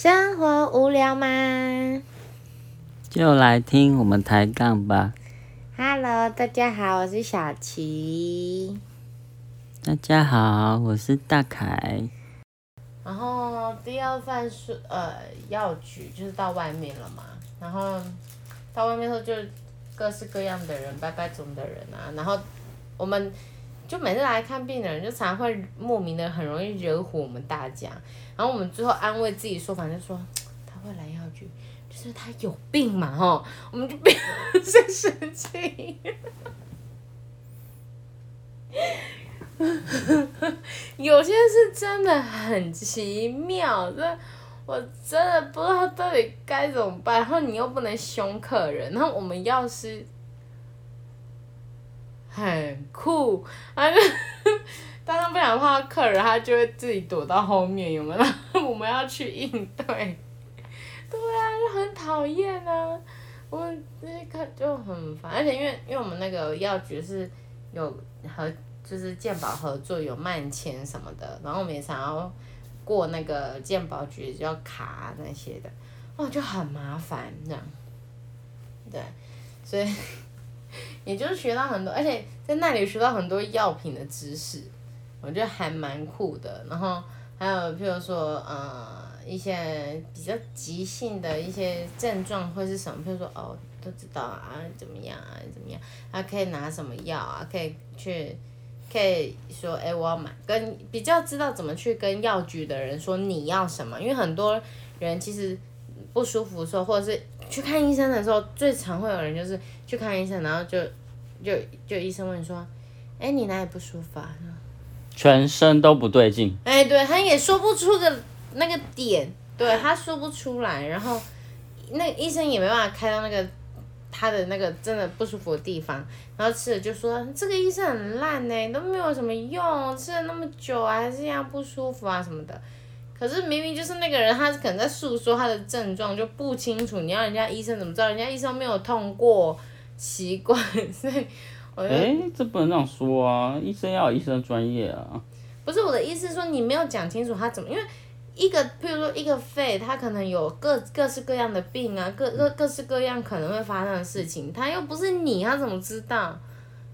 生活无聊吗就来听我们抬杠吧。？Hello，大家好，我是小琪。大家好，我是大凯。然后第二份是呃药局，就是到外面了嘛。然后到外面后就各式各样的人，拜拜种的人啊。然后我们就每次来看病的人，就常会莫名的很容易惹火我们大家。然后我们最后安慰自己说，反正说他会来药局，就是他有病嘛，吼，我们就不要再生气。有些是真的很奇妙，这我真的不知道到底该怎么办。然后你又不能凶客人，然后我们药师很酷，他 就当他不想碰到客人，他就会自己躲到后面，有没有？我们要去应对，对啊，就很讨厌啊。我们这些客就很烦，而且因为因为我们那个药局是有和就是鉴宝合作有慢签什么的，然后我们也想要过那个鉴宝局就要卡那些的，哇，就很麻烦这样。对，所以也就是学到很多，而且在那里学到很多药品的知识，我觉得还蛮酷的。然后还有譬如说，呃，一些比较急性的一些症状会是什么？譬如说，哦，都知道啊，怎么样啊，怎么样，啊，可以拿什么药啊，可以去。可以说，哎、我要买，跟比较知道怎么去跟药局的人说你要什么，因为很多人其实不舒服的时候，或者是去看医生的时候，最常会有人就是去看医生，然后就就就医生问你说，哎、你哪里不舒服啊？全身都不对劲，哎、对他也说不出个那个点，对他说不出来，然后那医生也没办法开到那个他的那个真的不舒服的地方，然后吃了就说这个医生很烂呢，都没有什么用，吃了那么久啊，还是一样不舒服啊什么的。可是明明就是那个人，他可能在诉说他的症状就不清楚，你要人家医生怎么知道？人家医生没有痛过，奇怪，所以我就哎、这不能这样说啊！医生要有医生的专业啊。不是我的意思是说你没有讲清楚他怎么，因为一个譬如说一个肺，它可能有各各式各样的病啊，各各各式各样可能会发生的事情，他又不是你，他怎么知道？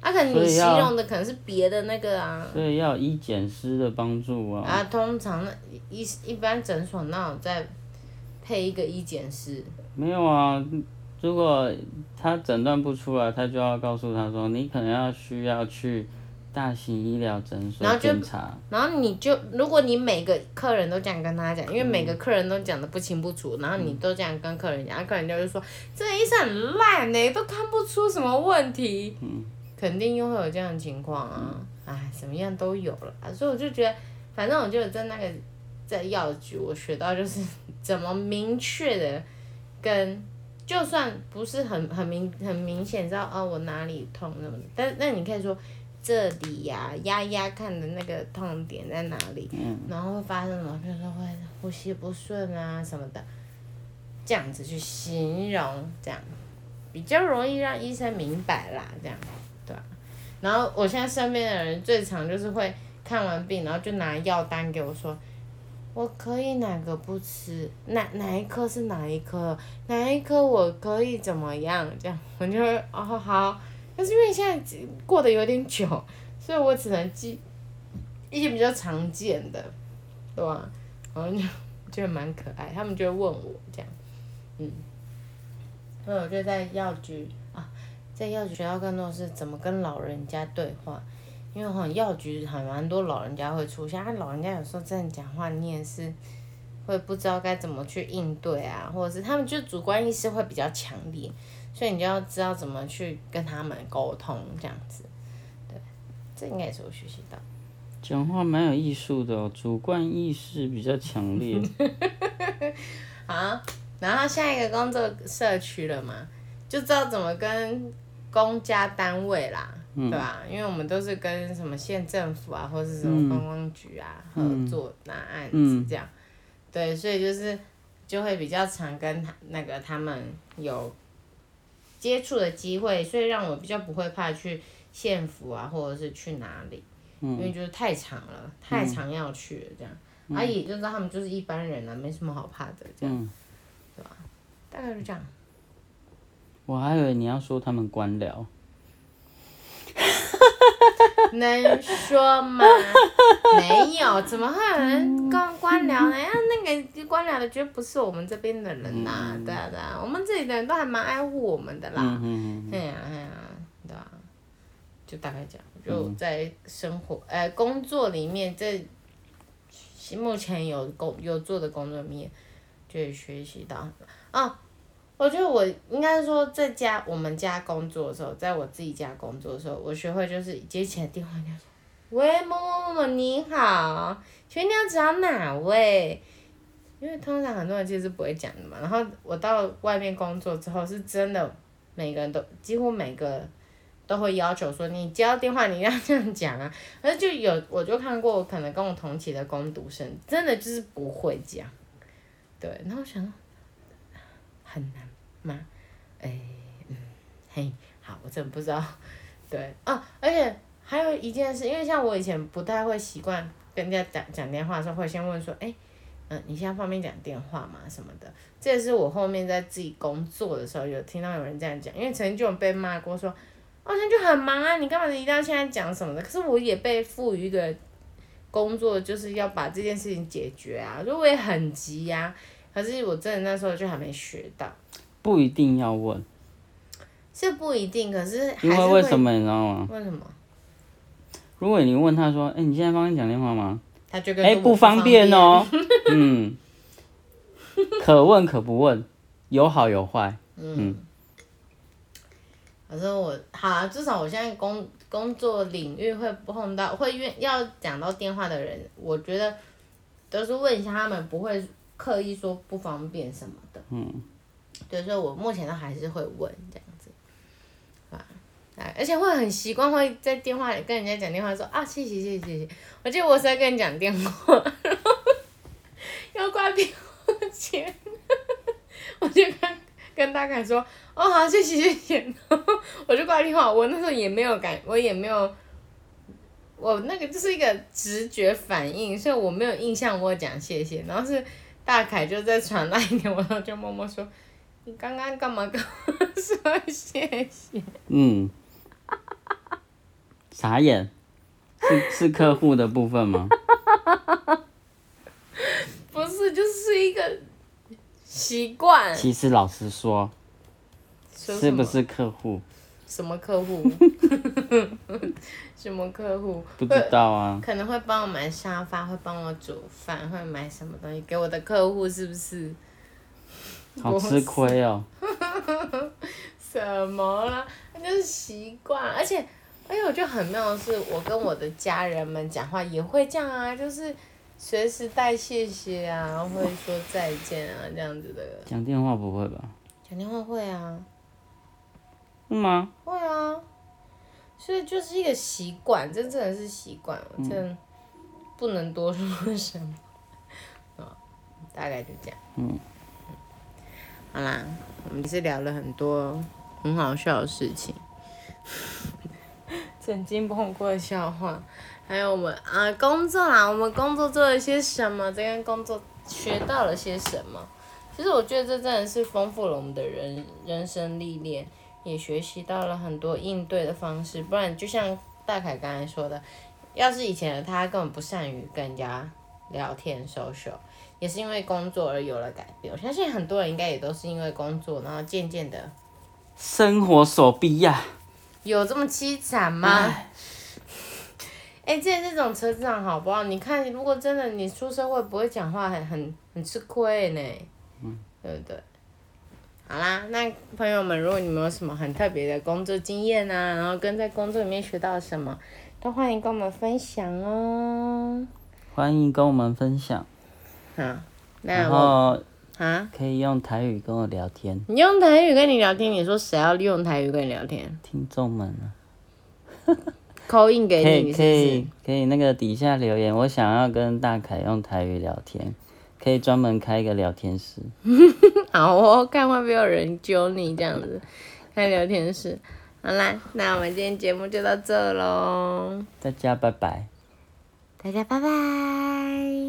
他、可能你形容的可能是别的那个啊。所以要有医检师的帮助啊。啊，通常那一一般诊所那有在配一个医检师，没有啊，如果他诊断不出来，他就要告诉他说，你可能要需要去大型医疗诊所检查。然后你就如果你每个客人都这样跟他讲，因为每个客人都讲的不清不楚，然后你都这样跟客人讲，啊客人就会说这个医生很烂呢、都看不出什么问题，肯定又会有这样的情况啊，哎，怎么样都有了。啊，所以我就觉得，反正我就在那个在药局，我学到就是 怎么明确的跟。就算不是很很明很明显知道哦我哪里痛那么，但那你可以说这里呀、压压看的那个痛点在哪里，然后会发生什么，比如说会呼吸不顺啊什么的，这样子去形容，这样比较容易让医生明白啦，这样对吧、然后我现在身边的人最常就是会看完病，然后就拿药单给我说。我可以哪个不吃？哪哪一颗是哪一颗？哪一颗我可以怎么样？这样我就会哦好，但是因为现在过得有点久，所以我只能记一些比较常见的，对吧？然后就觉得蛮可爱，他们就会问我这样，嗯，所以我就在药局啊，在药局学到更多的是怎么跟老人家对话，因为好像药局还蛮多老人家会出现，啊，老人家有时候真的讲话你也是会不知道该怎么去应对啊，或者是他们就主观意识会比较强烈，所以你就要知道怎么去跟他们沟通这样子，对，这应该也是我学习到。讲话蛮有艺术的哦，主观意识比较强烈。好，然后下一个工作社区了嘛，就知道怎么跟公家单位啦，对吧？因为我们都是跟什么县政府啊，或是什么观光局啊、合作拿案子这样，对，所以就是就会比较常跟他那个他们有接触的机会，所以让我比较不会怕去县府啊，或者是去哪里，因为就是太长了，太常要去了这样。啊，也就知道他们就是一般人啊，没什么好怕的，这样，嗯，大概就这样。我还以为你要说他们官僚，能说吗？没有，怎么会有人官官僚呢？啊，那个官僚的绝不是我们这边的人呐、对啊对啊，我们这里的人都还蛮爱护我们的啦。嗯嗯哎呀哎呀，对啊，就大概这样，就在生活呃工作里面，这目前有工有做的工作里面，就会学习到啊。我觉得我应该说在家我们家工作的时候，在我自己家工作的时候，我学会就是接起来电话，人家说：“喂，某某某某，你好，请问你要找哪位？”因为通常很多人其实是不会讲的嘛。然后我到外面工作之后，是真的每个人都几乎每个都会要求说，你接到电话你要这样讲啊。可是就有我就看过，可能跟我同期的工读生，真的就是不会讲。对，然后我想很难吗？哎，嗯，嘿，好，我真的不知道。对啊，而且还有一件事，因为像我以前不太会习惯跟人家讲讲电话的时候，会先问说，哎、嗯，你现在方便讲电话吗？什么的，这也是我后面在自己工作的时候有听到有人这样讲，因为曾经就有被骂过说，哦，那就很忙啊，你干嘛一定要现在讲什么的？可是我也被赋予一个工作，就是要把这件事情解决啊，所以我也很急呀、可是我真的那时候就还没学到，不一定要问，这不一定，可是还因为为什么你知道吗？为什么？如果你问他说，哎、你现在方便讲电话吗？他就跟哎、说我不方便便哦。嗯，可问可不问，有好有坏。嗯可是我好啊，至少我现在工工作领域会碰到会愿要讲到电话的人，我觉得都是问一下他们，不会刻意说不方便什么的。嗯。对，所以我目前都还是会问这样子，啊，而且会很习惯会在电话里跟人家讲电话说啊谢谢谢谢谢谢，我记得我是在跟你讲电话，然后 要挂电话前，我就跟跟大凯说。哦，好，谢谢谢谢。然后我就挂电话，我那时候也没有感，我也没有，我那个就是一个直觉反应，所以我没有印象我讲谢谢。然后是大凯就在传那一天我，就默默说：“你刚刚干嘛跟我说谢谢嗯，傻眼，是是客户的部分吗？？”不是，就是一个习惯。其实老实说，说是不是客户？什么客户？什么客户？不知道啊。可能会帮我买沙发，会帮我煮饭，会买什么东西给我的客户，是不是？好吃亏哦。什么啦？那就是习惯，而且而且我觉得很妙的是，我跟我的家人们讲话也会这样啊，就是随时带谢谢啊，会说再见啊这样子的。讲电话不会吧？讲电话会啊，是吗？会啊，所以就是一个习惯，这真的是习惯，我真的不能多说什么。啊，大概就这样。嗯。好啦，我们是聊了很多很好笑的事情，曾经碰过的笑话，还有我们啊工作啦，我们工作做了些什么，这跟工作学到了些什么。其实我觉得这真的是丰富了我们的人人生历练，也学习到了很多应对的方式。不然就像大凯刚才说的，要是以前的他根本不善于跟人家聊天 social，也是因为工作而有了改变。我相信很多人应该也都是因为工作，然后渐渐的生活所逼呀、有这么凄惨吗？哎、这这种车长好不好？你看，如果真的你出社会不会讲话很，很很吃亏呢。嗯。对不对？好啦，那朋友们，如果你们有什么很特别的工作经验啊，然后跟在工作里面学到什么，都欢迎跟我们分享哦。欢迎跟我们分享，好，然那啊，可以用台语跟我聊天，你用台语跟你聊天，你说谁要用台语跟你聊天？听众们啊，扣印给可你，可以？可以那个底下留言，我想要跟大凯用台语聊天，可以专门开一个聊天室。好哦，看会不会有人揪你这样子，看聊天室。好啦，那我们今天节目就到这喽，大家拜拜。大家拜拜。